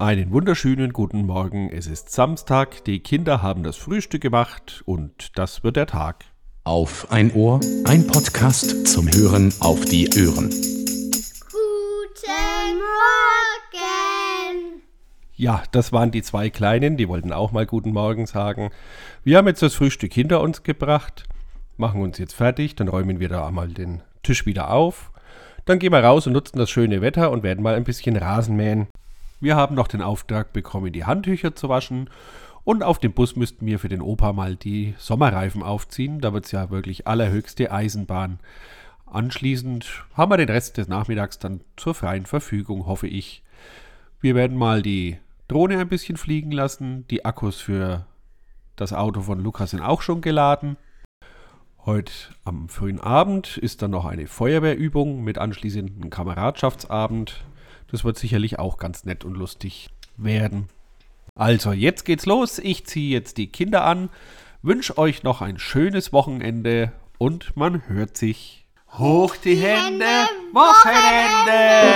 Einen wunderschönen guten Morgen. Es ist Samstag, die Kinder haben das Frühstück gemacht und das wird der Tag. Auf ein Ohr, ein Podcast zum Hören auf die Ohren. Guten Morgen. Ja, das waren die zwei Kleinen, die wollten auch mal guten Morgen sagen. Wir haben jetzt das Frühstück hinter uns gebracht, machen uns jetzt fertig, dann räumen wir da einmal den Tisch wieder auf. Dann gehen wir raus und nutzen das schöne Wetter und werden mal ein bisschen Rasen mähen. Wir haben noch den Auftrag bekommen, die Handtücher zu waschen. Und auf dem Bus müssten wir für den Opa mal die Sommerreifen aufziehen. Da wird es ja wirklich allerhöchste Eisenbahn. Anschließend haben wir den Rest des Nachmittags dann zur freien Verfügung, hoffe ich. Wir werden mal die Drohne ein bisschen fliegen lassen. Die Akkus für das Auto von Lukas sind auch schon geladen. Heute am frühen Abend ist dann noch eine Feuerwehrübung mit anschließendem Kameradschaftsabend. Das wird sicherlich auch ganz nett und lustig werden. Also, jetzt geht's los. Ich ziehe jetzt die Kinder an, wünsche euch noch ein schönes Wochenende und man hört sich. Hoch die Hände, Wochenende!